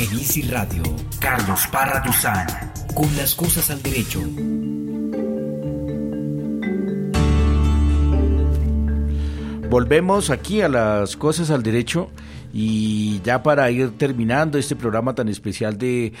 En Easy Radio, Carlos Parra con las cosas al derecho. Volvemos aquí a las cosas al derecho y ya para ir terminando este programa tan especial de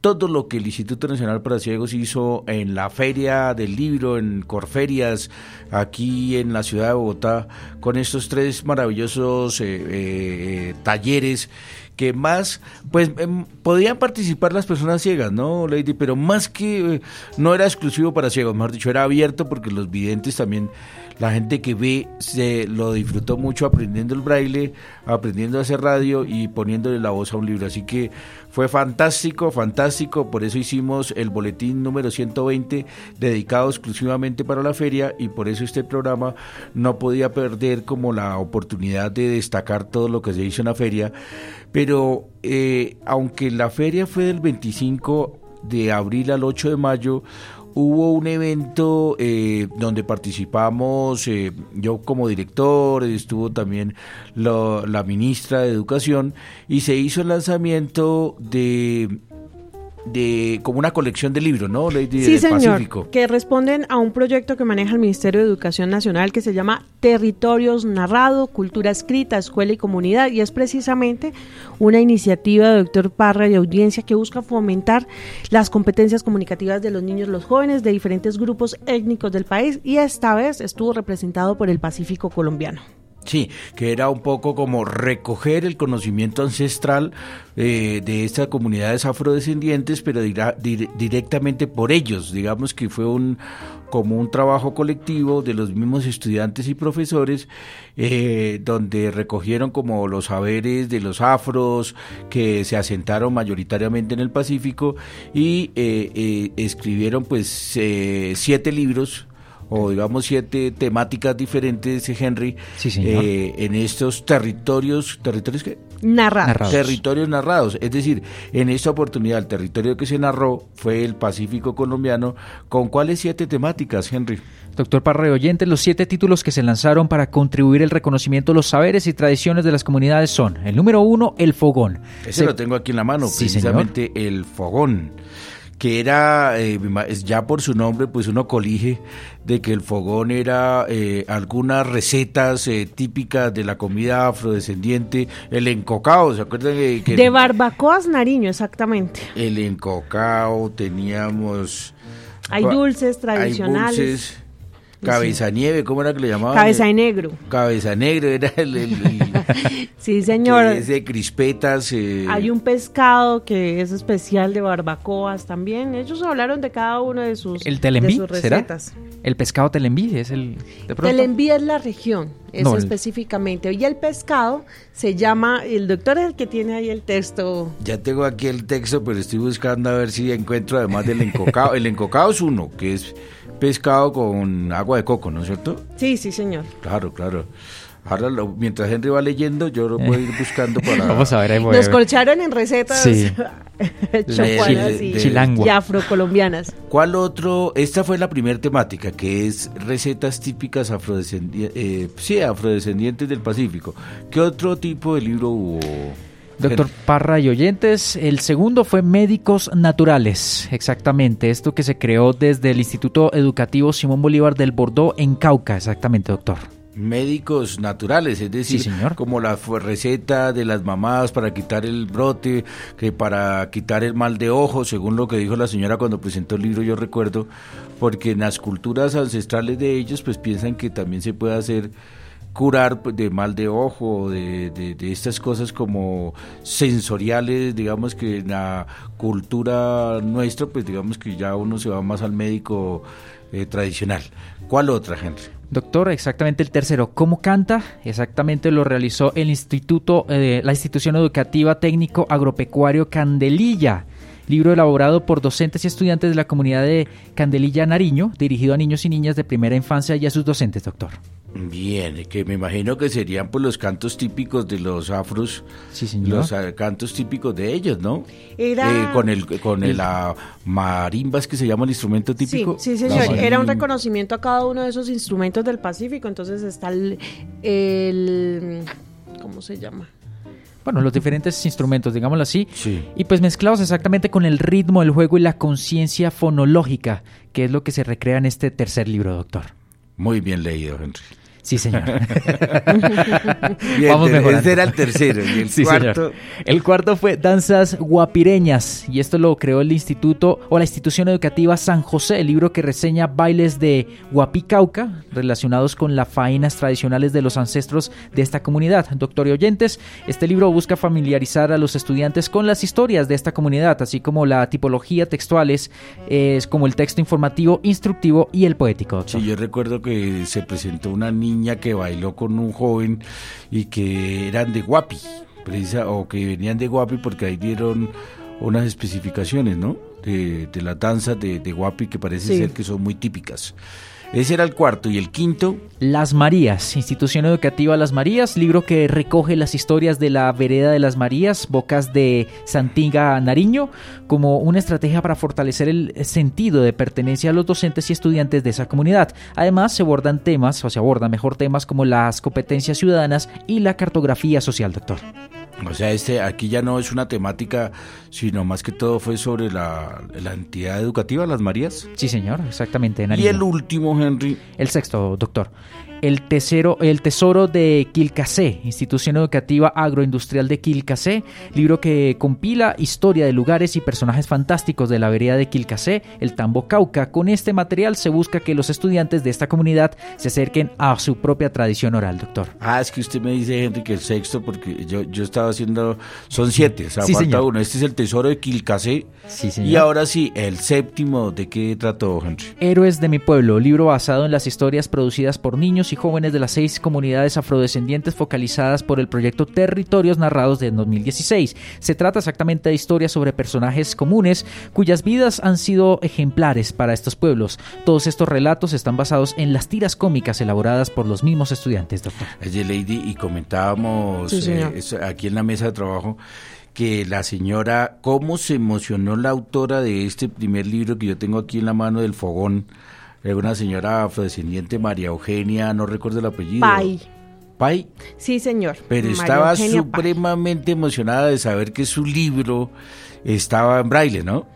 todo lo que el Instituto Nacional para Ciegos hizo en la Feria del Libro, en Corferias, aquí en la ciudad de Bogotá, con estos tres maravillosos eh, eh, talleres que más, pues em, podían participar las personas ciegas, ¿no, Lady? Pero más que eh, no era exclusivo para ciegos, mejor dicho, era abierto porque los videntes también la gente que ve se lo disfrutó mucho aprendiendo el braille, aprendiendo a hacer radio y poniéndole la voz a un libro. Así que fue fantástico, fantástico. Por eso hicimos el boletín número 120 dedicado exclusivamente para la feria y por eso este programa no podía perder como la oportunidad de destacar todo lo que se hizo en la feria. Pero eh, aunque la feria fue del 25 de abril al 8 de mayo, hubo un evento eh, donde participamos, eh, yo como director, estuvo también la ministra de Educación, y se hizo el lanzamiento de de como una colección de libros, ¿no? Lady sí, señor, que responden a un proyecto que maneja el Ministerio de Educación Nacional que se llama Territorios Narrado, Cultura Escrita, Escuela y Comunidad y es precisamente una iniciativa de doctor Parra y audiencia que busca fomentar las competencias comunicativas de los niños los jóvenes de diferentes grupos étnicos del país y esta vez estuvo representado por el Pacífico colombiano. Sí, que era un poco como recoger el conocimiento ancestral eh, de estas comunidades afrodescendientes, pero directamente por ellos. Digamos que fue un como un trabajo colectivo de los mismos estudiantes y profesores, eh, donde recogieron como los saberes de los afros que se asentaron mayoritariamente en el Pacífico y eh, escribieron pues siete libros o digamos siete temáticas diferentes, Henry, eh, en estos territorios, territorios que narrados. territorios narrados, es decir, en esta oportunidad el territorio que se narró fue el Pacífico colombiano, ¿con cuáles siete temáticas, Henry? Doctor Parre Oyente, los siete títulos que se lanzaron para contribuir el reconocimiento de los saberes y tradiciones de las comunidades son, el número uno, el fogón. Ese lo tengo aquí en la mano, precisamente el fogón que era, eh, ya por su nombre, pues uno colige de que el fogón era eh, algunas recetas eh, típicas de la comida afrodescendiente, el encocao, ¿se acuerdan? Que, de barbacoas Nariño, exactamente. El encocao, teníamos... Hay dulces tradicionales. Hay dulces, Cabeza nieve, ¿cómo era que le llamaban? Cabeza de negro. Cabeza negro era el... sí, señor. es de crispetas. Eh. Hay un pescado que es especial de barbacoas también. Ellos hablaron de cada uno de sus, ¿El telembí, recetas. El pescado telembí es el... telembí es la región, es específicamente. Y el pescado se llama... El doctor es el que tiene ahí el texto. Ya tengo aquí el texto, pero estoy buscando a ver si encuentro además del encocado. el encocado es uno, que es pescado con agua de coco, ¿no es cierto? Sí, sí, señor. Claro, claro. Ahora, mientras Henry va leyendo, yo lo voy a ir buscando para... Vamos a ver, ahí Nos colcharon en recetas sí. y, afrocolombianas. ¿Cuál otro? Esta fue la primera temática, que es recetas típicas afrodescendientes, eh, sí, afrodescendientes del Pacífico. ¿Qué otro tipo de libro hubo? Doctor Parra y oyentes, el segundo fue Médicos Naturales, exactamente, esto que se creó desde el Instituto Educativo Simón Bolívar del Bordeaux en Cauca, exactamente, doctor. Médicos naturales, es decir, como la receta de las mamás para quitar el brote, que para quitar el mal de ojo, según lo que dijo la señora cuando presentó el libro, yo recuerdo, porque en las culturas ancestrales de ellos, pues piensan que también se puede hacer curar de mal de ojo, de, de, estas cosas como sensoriales, digamos que en la cultura nuestra, pues digamos que ya uno se va más al médico eh, tradicional. ¿Cuál otra, Henry? Doctor, exactamente el tercero. ¿Cómo canta? Exactamente lo realizó el Instituto, eh, la institución educativa técnico agropecuario Candelilla libro elaborado por docentes y estudiantes de la comunidad de Candelilla Nariño, dirigido a niños y niñas de primera infancia y a sus docentes, doctor. Bien, que me imagino que serían pues los cantos típicos de los afros, sí, señor. los ah, cantos típicos de ellos, ¿no? Era... Eh, con el con el, la marimbas que se llama el instrumento típico. Sí, sí señor. Era un reconocimiento a cada uno de esos instrumentos del Pacífico. Entonces está el, el ¿cómo se llama? bueno, los diferentes instrumentos, digámoslo así, y pues mezclados exactamente con el ritmo del juego y la conciencia fonológica, que es lo que se recrea en este tercer libro, doctor. Muy bien leído, Henry. Sí, señor. Vamos mejorando. Este era el tercero. Y el cuarto. El cuarto fue Danzas Guapireñas. Y esto lo creó el Instituto o la Institución Educativa San José, el libro que reseña bailes de Guapicauca relacionados con las faenas tradicionales de los ancestros de esta comunidad. Doctor y oyentes, este libro busca familiarizar a los estudiantes con las historias de esta comunidad, así como la tipología textuales, es como el texto informativo, instructivo y el poético. Sí, yo recuerdo que se presentó una niña que bailó con un joven y que eran de Guapi, precisa, o que venían de Guapi porque ahí dieron unas especificaciones, ¿no? De, danzas de, de, Guapi que parece ser que son muy típicas. Ese era el cuarto. ¿Y el quinto? Las Marías, Institución Educativa Las Marías, libro que recoge las historias de la vereda de las Marías, bocas de Santiga Nariño, como una estrategia para fortalecer el sentido de pertenencia a los docentes y estudiantes de esa comunidad. Además, se abordan temas, o se abordan mejor temas como las competencias ciudadanas y la cartografía social, doctor. O sea, este aquí ya no es una temática, sino más que todo fue sobre la, entidad educativa, las Marías. Sí, señor, exactamente. y el último, Henry. El sexto, doctor el, tesoro, el Tesoro de Quilcasé, Institución Educativa Agroindustrial de Quilcasé, libro que compila historia de lugares y personajes fantásticos de la vereda de Quilcasé, el Tambo Cauca. Con este material se busca que los estudiantes de esta comunidad se acerquen a su propia tradición oral, doctor. Ah, es que usted me dice, Henry, que el sexto, porque yo, yo estaba haciendo, son siete, o sea, falta uno. Este es el Tesoro de Quilcasé. Sí, señor. Y ahora sí, el séptimo, ¿de qué trató, Henry? Héroes de mi pueblo, libro basado en las historias producidas por niños y jóvenes de las seis comunidades afrodescendientes focalizadas por el proyecto Territorios Narrados de 2016. Se trata exactamente de historias sobre personajes comunes cuyas vidas han sido ejemplares para estos pueblos. Todos estos relatos están basados en las tiras cómicas elaboradas por los mismos estudiantes, doctor. Lady, y comentábamos eh, aquí en la mesa de trabajo que la señora, cómo se emocionó la autora de este primer libro que yo tengo aquí en la mano del fogón, una señora afrodescendiente, María Eugenia, no recuerdo el apellido. Pai. ¿Pai? Sí, señor. Pero estaba supremamente emocionada de saber que su libro estaba en braille, ¿no?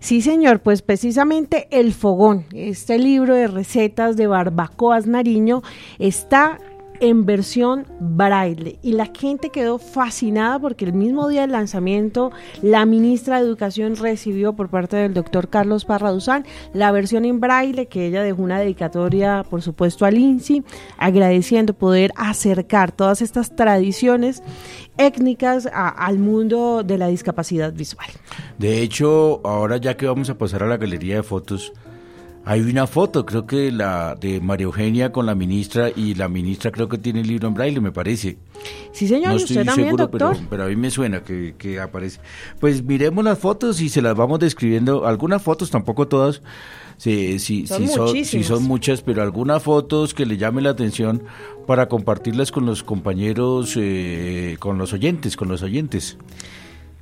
Sí, señor, pues precisamente El Fogón, este libro de recetas de barbacoas Nariño, está en versión braille y la gente quedó fascinada porque el mismo día del lanzamiento la ministra de Educación recibió por parte del doctor Carlos Parraduzán la versión en braille que ella dejó una dedicatoria por supuesto al INSI agradeciendo poder acercar todas estas tradiciones étnicas al mundo de la discapacidad visual. De hecho, ahora ya que vamos a pasar a la galería de fotos, hay una foto, creo que la de María Eugenia con la ministra y la ministra creo que tiene el libro en braille, me parece. Sí, señor, no estoy seguro, Pero, a mí me suena que, que, aparece. Pues miremos las fotos y se las vamos describiendo. Algunas fotos, tampoco todas. Sí, sí, son, sí, son, son muchas, pero algunas fotos que le llamen la atención para compartirlas con los compañeros, eh, con los oyentes, con los oyentes.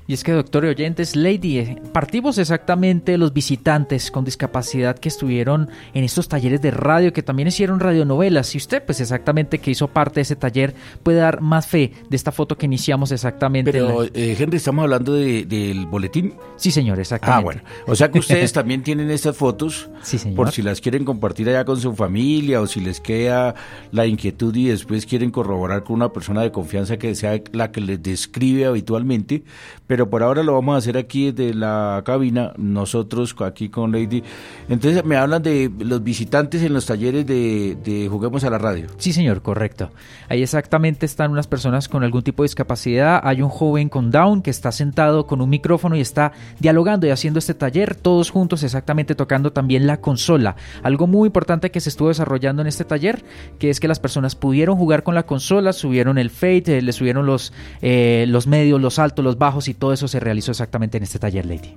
Y es que, doctor y oyentes, Lady, eh, partimos exactamente los visitantes con discapacidad que estuvieron en estos talleres de radio, que también hicieron radionovelas. Y usted, pues exactamente que hizo parte de ese taller, puede dar más fe de esta foto que iniciamos exactamente. Pero, eh, Henry, ¿estamos hablando del boletín? Sí, señor, exactamente. Ah, bueno. O sea que ustedes también tienen estas fotos, sí, señor. por si las quieren compartir allá con su familia o si les queda la inquietud y después quieren corroborar con una persona de confianza que sea la que les describe habitualmente pero por ahora lo vamos a hacer aquí desde la cabina, nosotros aquí con Lady. Entonces me hablan de los visitantes en los talleres de, Juguemos a la Radio. Sí, señor, correcto. Ahí exactamente están unas personas con algún tipo de discapacidad. Hay un joven con Down que está sentado con un micrófono y está dialogando y haciendo este taller, todos juntos exactamente tocando también la consola. Algo muy importante que se estuvo desarrollando en este taller, que es que las personas pudieron jugar con la consola, subieron el fade, le subieron los, eh, los medios, los altos, los bajos y todo eso se realizó exactamente en este taller, Lady.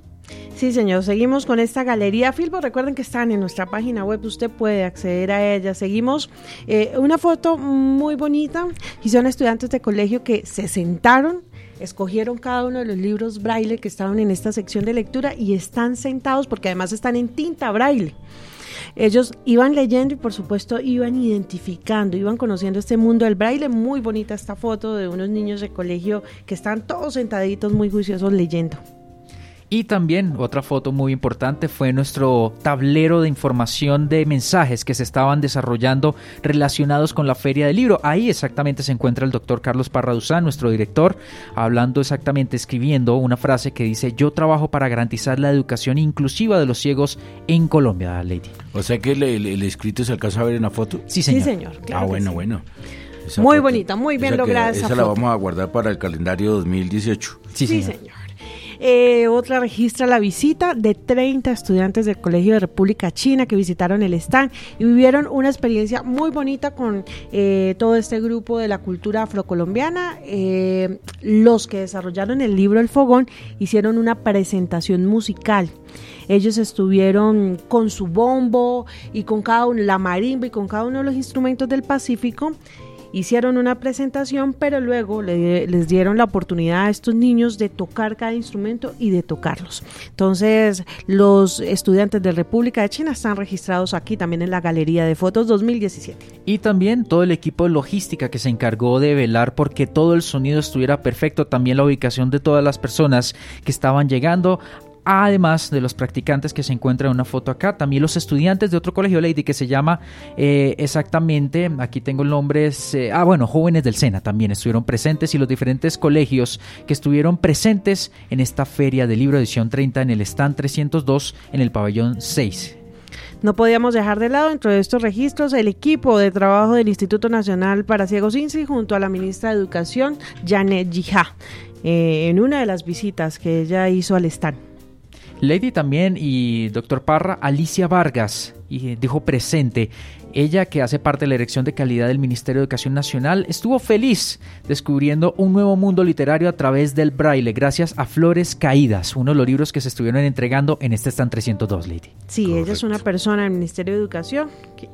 Sí, señor. Seguimos con esta galería Filbo. Recuerden que están en nuestra página web. Usted puede acceder a ella. Seguimos eh, una foto muy bonita y son estudiantes de colegio que se sentaron escogieron cada uno de los libros braille que estaban en esta sección de lectura y están sentados porque además están en tinta braille. Ellos iban leyendo y por supuesto iban identificando, iban conociendo este mundo del braille. Muy bonita esta foto de unos niños de colegio que están todos sentaditos muy juiciosos leyendo. Y también otra foto muy importante fue nuestro tablero de información de mensajes que se estaban desarrollando relacionados con la feria del libro. Ahí exactamente se encuentra el doctor Carlos Parraduzán, nuestro director, hablando exactamente, escribiendo una frase que dice, yo trabajo para garantizar la educación inclusiva de los ciegos en Colombia, Lady. O sea que el, escrito se alcanza a ver en la foto. Sí, señor. Sí, señor ah, bueno, bueno. muy bonita, muy bien lograda. esa, la vamos a guardar para el calendario 2018. Sí, sí señor. Eh, otra registra la visita de 30 estudiantes del Colegio de República China que visitaron el stand y vivieron una experiencia muy bonita con eh, todo este grupo de la cultura afrocolombiana. Eh, los que desarrollaron el libro El Fogón hicieron una presentación musical. Ellos estuvieron con su bombo y con cada uno, la marimba y con cada uno de los instrumentos del Pacífico hicieron una presentación, pero luego les dieron la oportunidad a estos niños de tocar cada instrumento y de tocarlos. Entonces, los estudiantes de República de China están registrados aquí también en la Galería de Fotos 2017. Y también todo el equipo de logística que se encargó de velar porque todo el sonido estuviera perfecto, también la ubicación de todas las personas que estaban llegando además de los practicantes que se encuentran en una foto acá, también los estudiantes de otro colegio Lady que se llama eh, exactamente, aquí tengo el nombre, eh, ah bueno, jóvenes del SENA también estuvieron presentes y los diferentes colegios que estuvieron presentes en esta feria de libro edición 30 en el stand 302 en el pabellón 6. No podíamos dejar de lado dentro de estos registros el equipo de trabajo del Instituto Nacional para Ciegos INSI junto a la ministra de Educación, Janet Jija, eh, en una de las visitas que ella hizo al stand. Lady también y doctor Parra, Alicia Vargas, y dijo presente. Ella, que hace parte de la Dirección de Calidad del Ministerio de Educación Nacional, estuvo feliz descubriendo un nuevo mundo literario a través del braille, gracias a Flores Caídas, uno de los libros que se estuvieron entregando en este stand 302, Lady. Sí, ella es una persona del Ministerio de Educación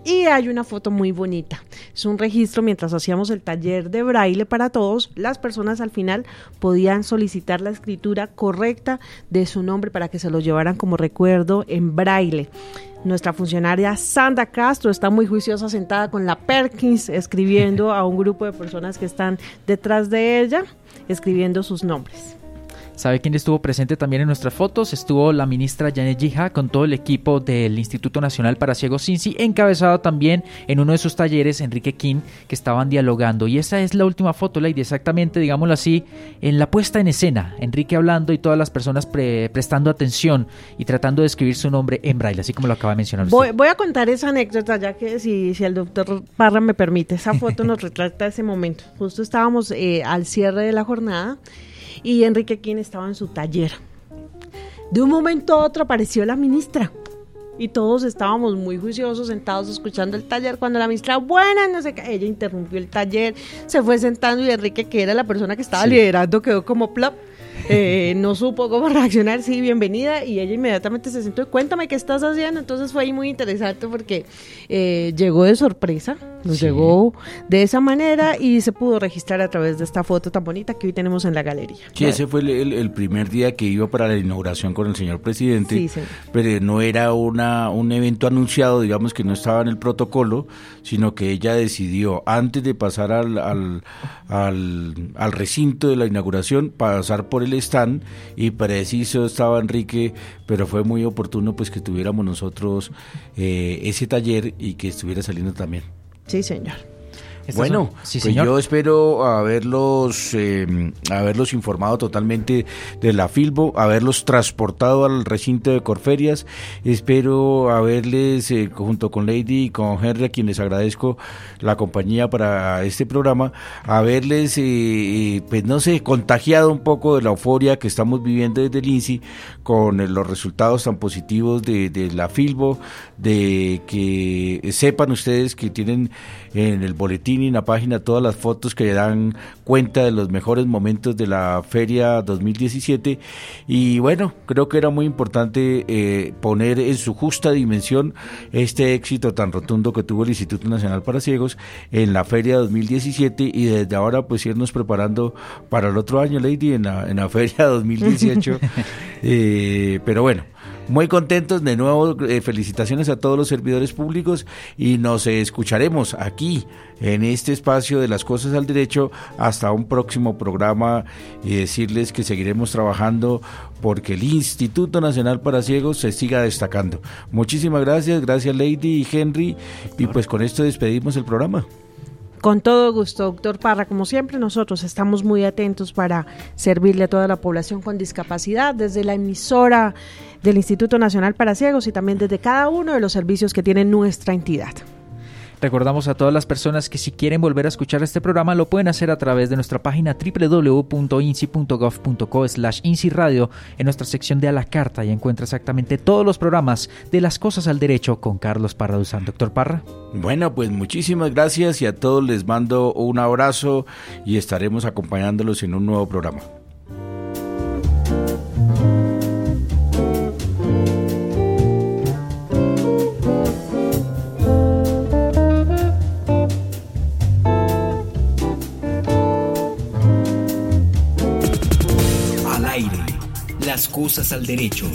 y hay una foto muy bonita. Es un registro mientras hacíamos el taller de braille para todos, las personas al final podían solicitar la escritura correcta de su nombre para que se lo llevaran como recuerdo en braille. Nuestra funcionaria Sandra Castro está muy juiciosa sentada con la Perkins escribiendo a un grupo de personas que están detrás de ella, escribiendo sus nombres. ¿Sabe quién estuvo presente también en nuestras fotos? Estuvo la ministra Janet Jija con todo el equipo del Instituto Nacional para Ciegos Cincy, encabezado también en uno de sus talleres Enrique King, que estaban dialogando. Y esa es la última foto, Lady, exactamente, digámoslo así, en la puesta en escena. Enrique hablando y todas las personas prestando atención y tratando de escribir su nombre en braille, así como lo acaba de mencionar usted. Voy, a contar esa anécdota, ya que si, si el doctor Parra me permite, esa foto nos retrata ese momento. Justo estábamos eh, al cierre de la jornada y Enrique Quín estaba en su taller. De un momento a otro apareció la ministra y todos estábamos muy juiciosos sentados escuchando el taller cuando la ministra, buena, no sé qué, ella interrumpió el taller, se fue sentando y Enrique, que era la persona que estaba liderando, quedó como plop eh, no supo cómo reaccionar, sí, bienvenida, y ella inmediatamente se sentó, cuéntame qué estás haciendo, entonces fue ahí muy interesante porque eh, llegó de sorpresa, nos llegó de esa manera y se pudo registrar a través de esta foto tan bonita que hoy tenemos en la galería. Sí, ese fue el, primer día que iba para la inauguración con el señor presidente, pero no era una, un evento anunciado, digamos que no estaba en el protocolo, sino que ella decidió, antes de pasar al, al, al recinto de la inauguración, pasar por el stand y preciso estaba Enrique, pero fue muy oportuno pues que tuviéramos nosotros eh, ese taller y que estuviera saliendo también. Sí, señor bueno, pues yo espero haberlos, eh, haberlos informado totalmente de la Filbo, haberlos transportado al recinto de Corferias. Espero haberles, eh, junto con Lady y con Henry, a quienes agradezco la compañía para este programa, haberles, eh, pues no sé, contagiado un poco de la euforia que estamos viviendo desde el INSI con los resultados tan positivos de, de la Filbo, de que sepan ustedes que tienen en el boletín en la página todas las fotos que dan cuenta de los mejores momentos de la feria 2017 y bueno, creo que era muy importante eh, poner en su justa dimensión este éxito tan rotundo que tuvo el Instituto Nacional para Ciegos en la feria 2017 y desde ahora pues irnos preparando para el otro año, Lady, en la, en la feria 2018. eh, pero bueno, Muy contentos de nuevo, eh, felicitaciones a todos los servidores públicos y nos escucharemos aquí en este espacio de las cosas al derecho hasta un próximo programa y decirles que seguiremos trabajando porque el Instituto Nacional para Ciegos se siga destacando. Muchísimas gracias, gracias Lady y Henry y pues con esto despedimos el programa. Con todo gusto, doctor Parra. Como siempre, nosotros estamos muy atentos para servirle a toda la población con discapacidad, desde la emisora del Instituto Nacional para Ciegos y también desde cada uno de los servicios que tiene nuestra entidad. Recordamos a todas las personas que si quieren volver a escuchar este programa lo pueden hacer a través de nuestra página www.inci.gov.co slash en nuestra sección de a la carta y encuentra exactamente todos los programas de las cosas al derecho con Carlos Parra Duzán. Doctor Parra. Bueno, pues muchísimas gracias y a todos les mando un abrazo y estaremos acompañándolos en un nuevo programa. Las cosas al derecho.